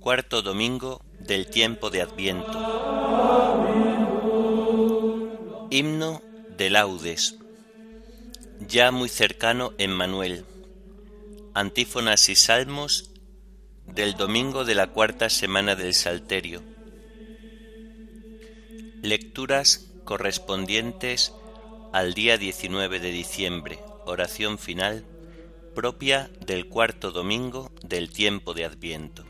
Cuarto domingo del tiempo de Adviento. Himno de laudes. Ya muy cercano en Manuel. Antífonas y salmos del domingo de la cuarta semana del Salterio Lecturas correspondientes al día 19 de diciembre, oración final propia del cuarto domingo del tiempo de Adviento.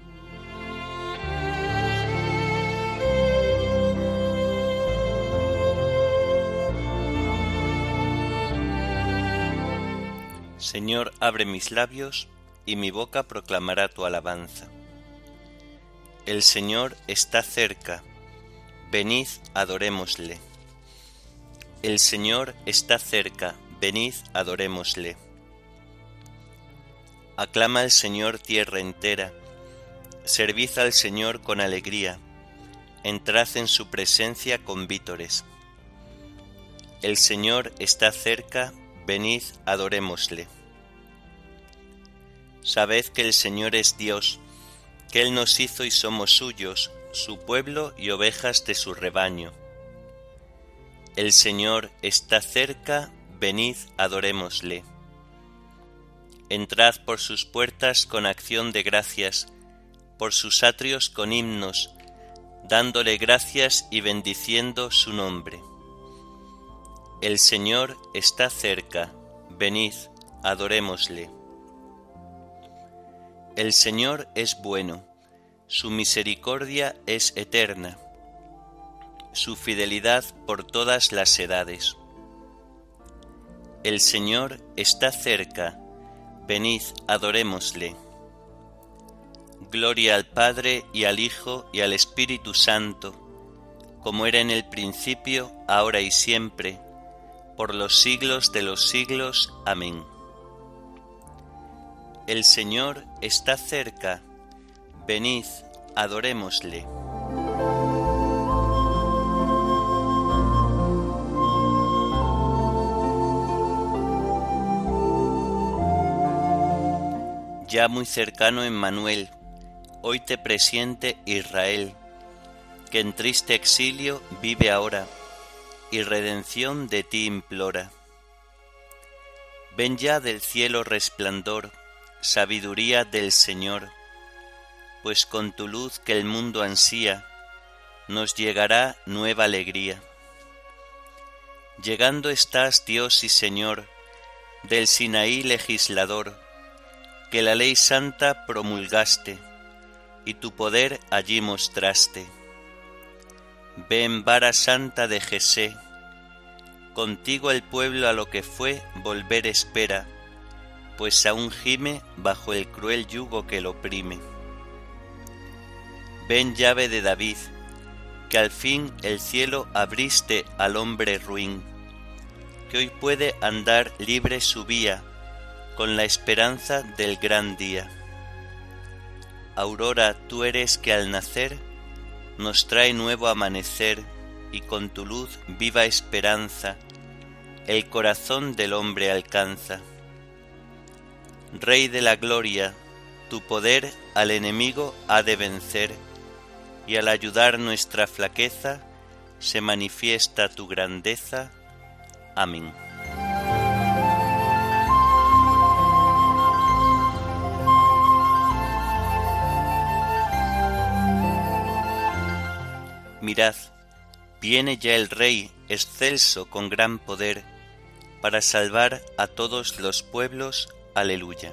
Señor, abre mis labios y mi boca proclamará tu alabanza. El Señor está cerca venid adorémosle. El Señor está cerca, venid adorémosle. Aclama al Señor tierra entera, servid al Señor con alegría, entrad en su presencia con vítores. El Señor está cerca, venid adorémosle. Sabed que el Señor es Dios, que Él nos hizo y somos suyos, su pueblo y ovejas de su rebaño. El Señor está cerca, venid, adorémosle. Entrad por sus puertas con acción de gracias, por sus atrios con himnos, dándole gracias y bendiciendo su nombre. El Señor está cerca, venid, adorémosle. El Señor es bueno su misericordia es eterna, su fidelidad por todas las edades. El Señor está cerca, venid, adorémosle. Gloria al Padre y al Hijo y al Espíritu Santo, como era en el principio, ahora y siempre, por los siglos de los siglos. Amén. El Señor está cerca, Venid, adorémosle. Ya muy cercano Emmanuel, hoy te presiente Israel, que en triste exilio vive ahora y redención de ti implora. Ven ya del cielo resplandor, sabiduría del Señor pues con tu luz que el mundo ansía, nos llegará nueva alegría. Llegando estás, Dios y Señor, del Sinaí legislador, que la ley santa promulgaste, y tu poder allí mostraste. Ven, vara santa de Jesé, contigo el pueblo a lo que fue volver espera, pues aún gime bajo el cruel yugo que lo oprime. Ven llave de David, que al fin el cielo abriste al hombre ruin, que hoy puede andar libre su vía, con la esperanza del gran día. Aurora tú eres que al nacer nos trae nuevo amanecer y con tu luz viva esperanza el corazón del hombre alcanza. Rey de la gloria, tu poder al enemigo ha de vencer y al ayudar nuestra flaqueza se manifiesta tu grandeza. Amén. Mirad, viene ya el Rey excelso con gran poder, para salvar a todos los pueblos. Aleluya.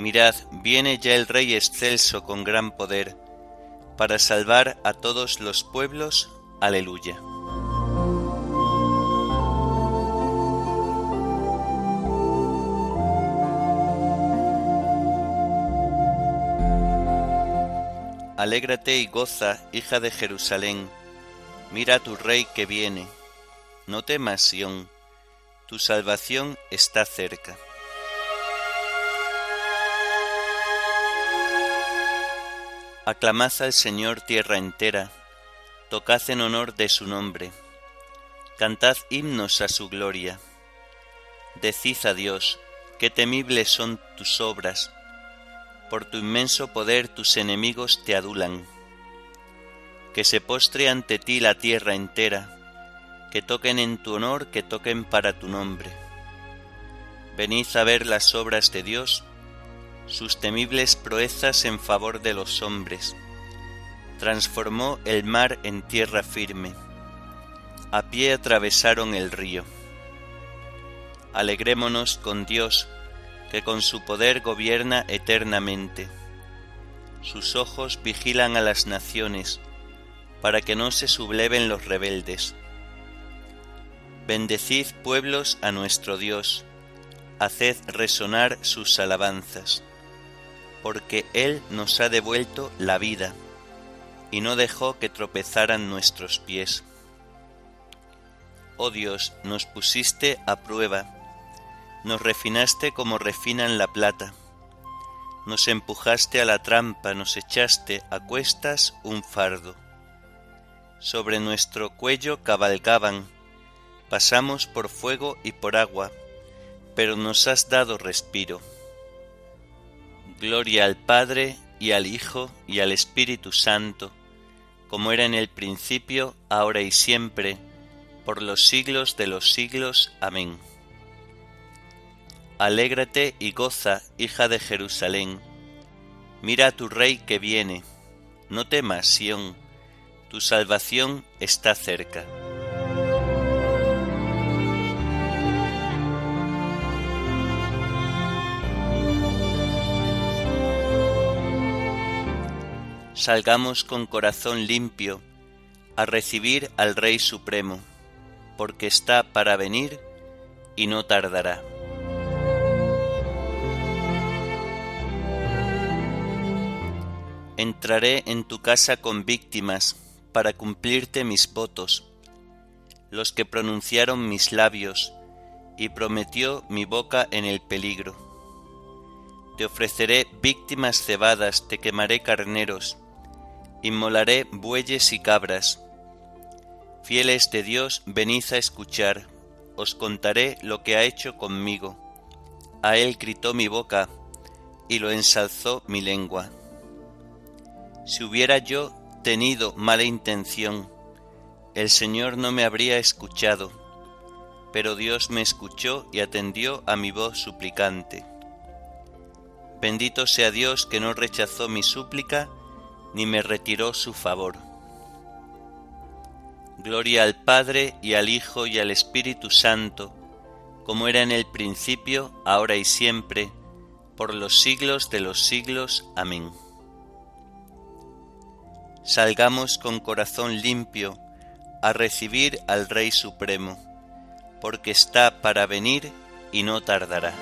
Mirad, viene ya el Rey excelso con gran poder, para salvar a todos los pueblos. Aleluya. Alégrate y goza, hija de Jerusalén, mira a tu rey que viene. No temas, Sión, tu salvación está cerca. Aclamad al Señor tierra entera, tocad en honor de su nombre, cantad himnos a su gloria. Decid a Dios, qué temibles son tus obras, por tu inmenso poder tus enemigos te adulan. Que se postre ante ti la tierra entera, que toquen en tu honor, que toquen para tu nombre. Venid a ver las obras de Dios, sus temibles proezas en favor de los hombres. Transformó el mar en tierra firme. A pie atravesaron el río. Alegrémonos con Dios, que con su poder gobierna eternamente. Sus ojos vigilan a las naciones, para que no se subleven los rebeldes. Bendecid pueblos a nuestro Dios, haced resonar sus alabanzas porque Él nos ha devuelto la vida y no dejó que tropezaran nuestros pies. Oh Dios, nos pusiste a prueba, nos refinaste como refinan la plata, nos empujaste a la trampa, nos echaste a cuestas un fardo. Sobre nuestro cuello cabalgaban, pasamos por fuego y por agua, pero nos has dado respiro Gloria al Padre y al Hijo y al Espíritu Santo, como era en el principio, ahora y siempre, por los siglos de los siglos. Amén. Alégrate y goza, hija de Jerusalén. Mira a tu Rey que viene. No temas, Sión, tu salvación está cerca. Salgamos con corazón limpio a recibir al Rey Supremo, porque está para venir y no tardará. Entraré en tu casa con víctimas para cumplirte mis votos, los que pronunciaron mis labios, y prometió mi boca en el peligro. Te ofreceré víctimas cebadas, te quemaré carneros, Inmolaré bueyes y cabras. Fieles de Dios, venid a escuchar, os contaré lo que ha hecho conmigo. A él gritó mi boca, y lo ensalzó mi lengua. Si hubiera yo tenido mala intención, el Señor no me habría escuchado, pero Dios me escuchó y atendió a mi voz suplicante. Bendito sea Dios que no rechazó mi súplica, ni me retiró su favor. Gloria al Padre y al Hijo y al Espíritu Santo, como era en el principio, ahora y siempre, por los siglos de los siglos. Amén. Salgamos con corazón limpio a recibir al Rey Supremo, porque está para venir y no tardará.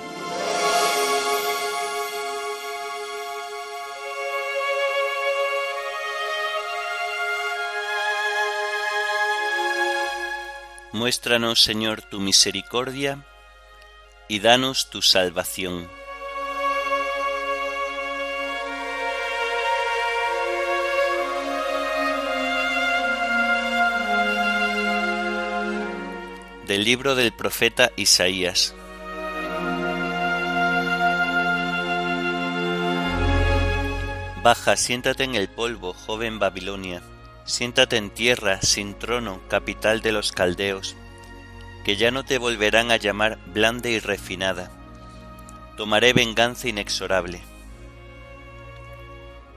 Muéstranos, Señor, tu misericordia y danos tu salvación. Del libro del profeta Isaías. Baja, siéntate en el polvo, joven Babilonia Siéntate en tierra, sin trono, capital de los caldeos, que ya no te volverán a llamar blanda y refinada. Tomaré venganza inexorable.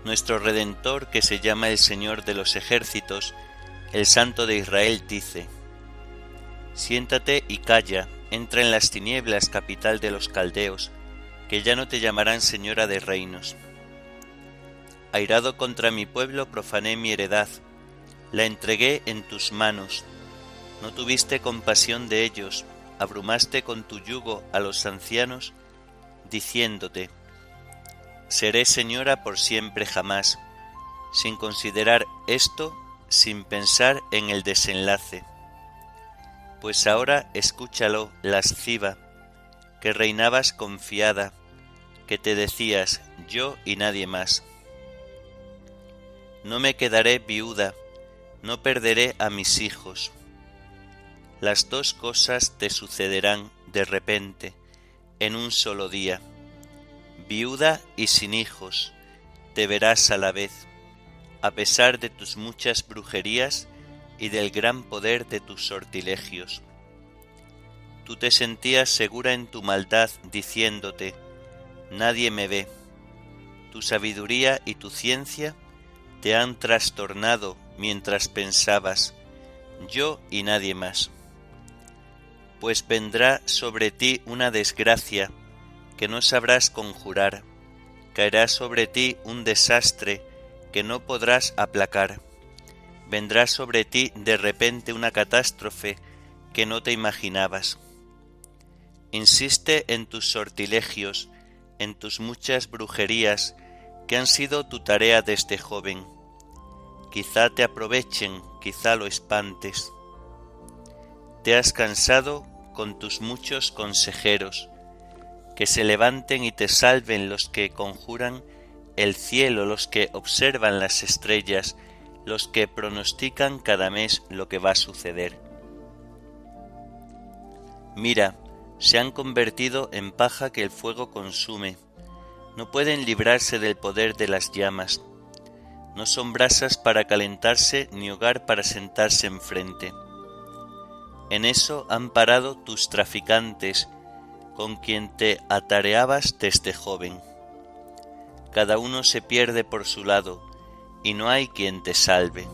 Nuestro Redentor, que se llama el Señor de los ejércitos, el Santo de Israel, dice, Siéntate y calla, entra en las tinieblas, capital de los caldeos, que ya no te llamarán Señora de reinos. Airado contra mi pueblo, profané mi heredad, la entregué en tus manos. No tuviste compasión de ellos, abrumaste con tu yugo a los ancianos, diciéndote, Seré señora por siempre jamás, sin considerar esto, sin pensar en el desenlace. Pues ahora escúchalo, lasciva, que reinabas confiada, que te decías yo y nadie más. No me quedaré viuda, no perderé a mis hijos. Las dos cosas te sucederán de repente, en un solo día. Viuda y sin hijos, te verás a la vez, a pesar de tus muchas brujerías y del gran poder de tus sortilegios. Tú te sentías segura en tu maldad, diciéndote, Nadie me ve. Tu sabiduría y tu ciencia te han trastornado mientras pensabas, yo y nadie más. Pues vendrá sobre ti una desgracia que no sabrás conjurar, caerá sobre ti un desastre que no podrás aplacar, vendrá sobre ti de repente una catástrofe que no te imaginabas. Insiste en tus sortilegios, en tus muchas brujerías que han sido tu tarea desde joven quizá te aprovechen, quizá lo espantes. Te has cansado con tus muchos consejeros, que se levanten y te salven los que conjuran el cielo, los que observan las estrellas, los que pronostican cada mes lo que va a suceder. Mira, se han convertido en paja que el fuego consume, no pueden librarse del poder de las llamas, no son brasas para calentarse ni hogar para sentarse enfrente. En eso han parado tus traficantes, con quien te atareabas desde joven. Cada uno se pierde por su lado, y no hay quien te salve.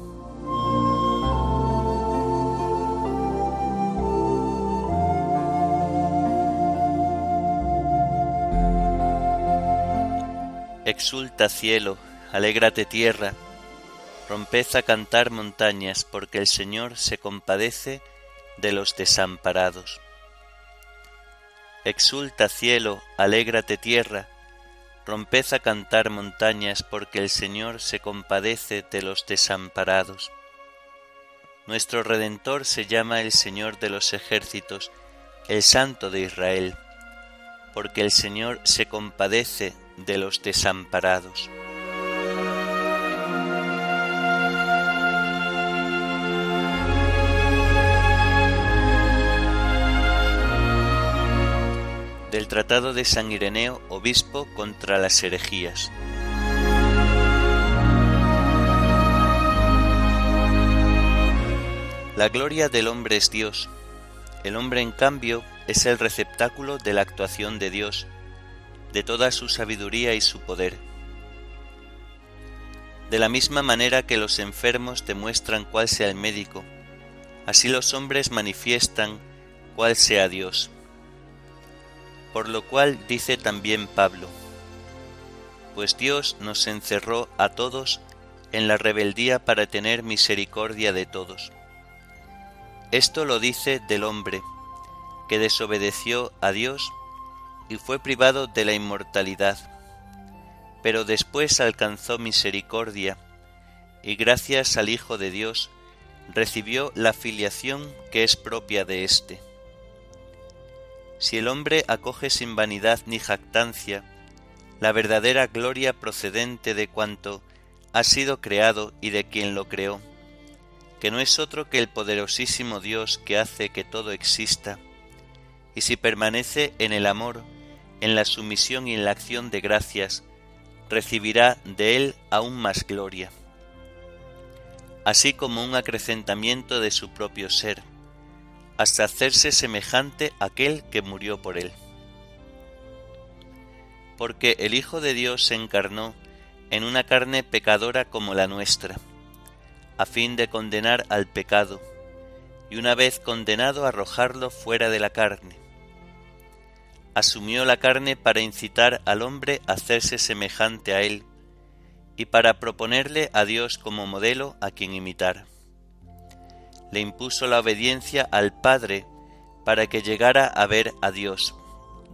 Exulta cielo, Alégrate tierra, romped a cantar montañas, porque el Señor se compadece de los desamparados. Exulta cielo, alégrate tierra, romped a cantar montañas, porque el Señor se compadece de los desamparados. Nuestro Redentor se llama el Señor de los ejércitos, el Santo de Israel, porque el Señor se compadece de los desamparados. Tratado de San Ireneo, obispo contra las herejías. La gloria del hombre es Dios. El hombre, en cambio, es el receptáculo de la actuación de Dios, de toda su sabiduría y su poder. De la misma manera que los enfermos demuestran cuál sea el médico, así los hombres manifiestan cuál sea Dios por lo cual dice también Pablo, pues Dios nos encerró a todos en la rebeldía para tener misericordia de todos. Esto lo dice del hombre, que desobedeció a Dios y fue privado de la inmortalidad, pero después alcanzó misericordia y gracias al Hijo de Dios recibió la filiación que es propia de éste. Si el hombre acoge sin vanidad ni jactancia la verdadera gloria procedente de cuanto ha sido creado y de quien lo creó, que no es otro que el poderosísimo Dios que hace que todo exista, y si permanece en el amor, en la sumisión y en la acción de gracias, recibirá de él aún más gloria, así como un acrecentamiento de su propio ser, hasta hacerse semejante a aquel que murió por él. Porque el Hijo de Dios se encarnó en una carne pecadora como la nuestra, a fin de condenar al pecado, y una vez condenado arrojarlo fuera de la carne. Asumió la carne para incitar al hombre a hacerse semejante a él, y para proponerle a Dios como modelo a quien imitar. Le impuso la obediencia al Padre para que llegara a ver a Dios,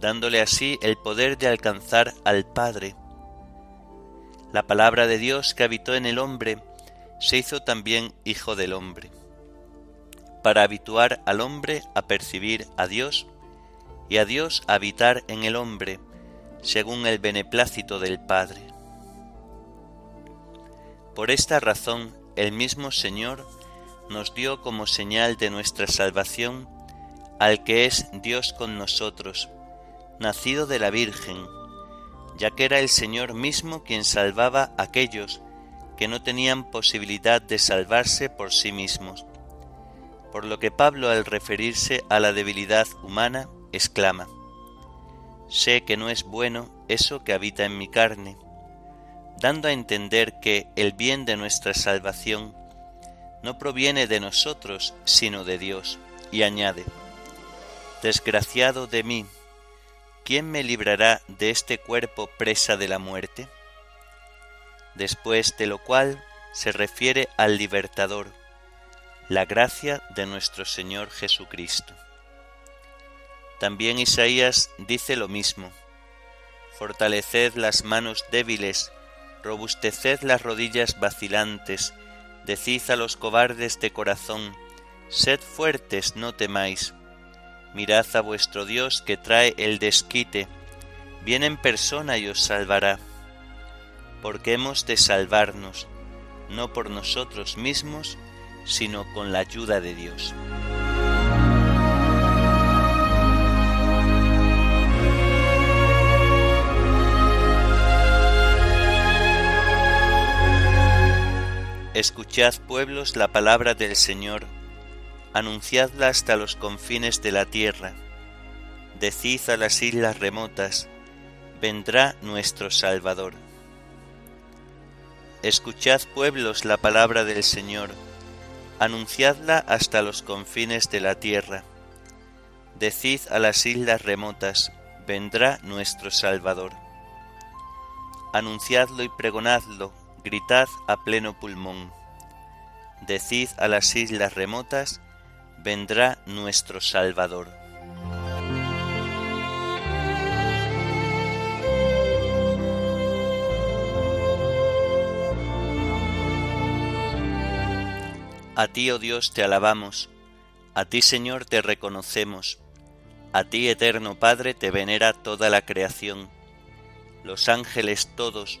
dándole así el poder de alcanzar al Padre. La palabra de Dios que habitó en el hombre se hizo también hijo del hombre, para habituar al hombre a percibir a Dios y a Dios habitar en el hombre, según el beneplácito del Padre. Por esta razón el mismo Señor nos dio como señal de nuestra salvación al que es Dios con nosotros, nacido de la Virgen, ya que era el Señor mismo quien salvaba a aquellos que no tenían posibilidad de salvarse por sí mismos. Por lo que Pablo al referirse a la debilidad humana exclama, Sé que no es bueno eso que habita en mi carne, dando a entender que el bien de nuestra salvación no proviene de nosotros, sino de Dios, y añade, Desgraciado de mí, ¿quién me librará de este cuerpo presa de la muerte? después de lo cual se refiere al libertador, la gracia de nuestro Señor Jesucristo. También Isaías dice lo mismo, fortaleced las manos débiles, robusteced las rodillas vacilantes, decid a los cobardes de corazón, sed fuertes, no temáis. Mirad a vuestro Dios que trae el desquite, viene en persona y os salvará porque hemos de salvarnos, no por nosotros mismos, sino con la ayuda de Dios. Escuchad pueblos la palabra del Señor, anunciadla hasta los confines de la tierra, decid a las islas remotas, vendrá nuestro Salvador. Escuchad pueblos la palabra del Señor, anunciadla hasta los confines de la tierra. Decid a las islas remotas, vendrá nuestro Salvador. Anunciadlo y pregonadlo, gritad a pleno pulmón. Decid a las islas remotas, vendrá nuestro Salvador. A ti, oh Dios, te alabamos, a ti, Señor, te reconocemos, a ti, eterno Padre, te venera toda la creación, los ángeles todos,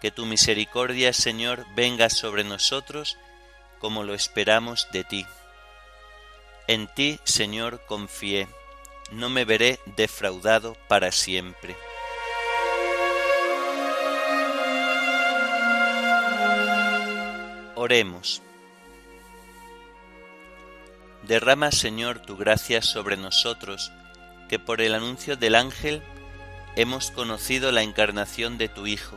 Que tu misericordia, Señor, venga sobre nosotros como lo esperamos de ti. En ti, Señor, confié, no me veré defraudado para siempre. Oremos. Derrama, Señor, tu gracia sobre nosotros, que por el anuncio del ángel hemos conocido la encarnación de tu Hijo,